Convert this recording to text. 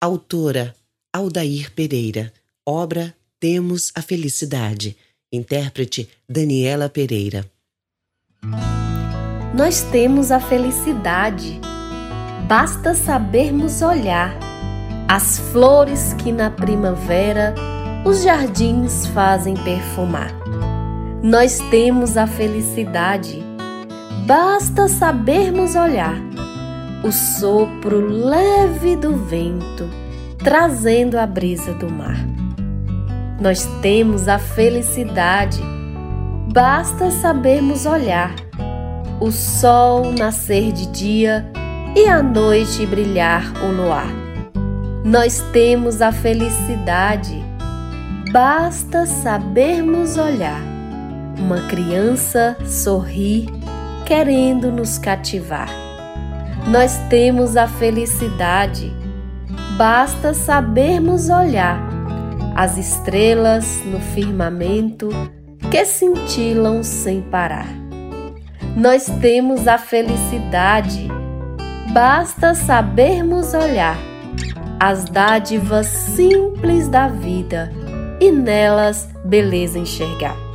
Autora Aldair Pereira. Obra Temos a Felicidade. Intérprete Daniela Pereira. Nós temos a felicidade. Basta sabermos olhar as flores que na primavera os jardins fazem perfumar. Nós temos a felicidade. Basta sabermos olhar o sopro leve do vento trazendo a brisa do mar. Nós temos a felicidade, basta sabermos olhar o sol nascer de dia e à noite brilhar o luar. Nós temos a felicidade, basta sabermos olhar uma criança sorrir querendo nos cativar. Nós temos a felicidade, basta sabermos olhar as estrelas no firmamento que cintilam sem parar. Nós temos a felicidade, basta sabermos olhar as dádivas simples da vida e nelas beleza enxergar.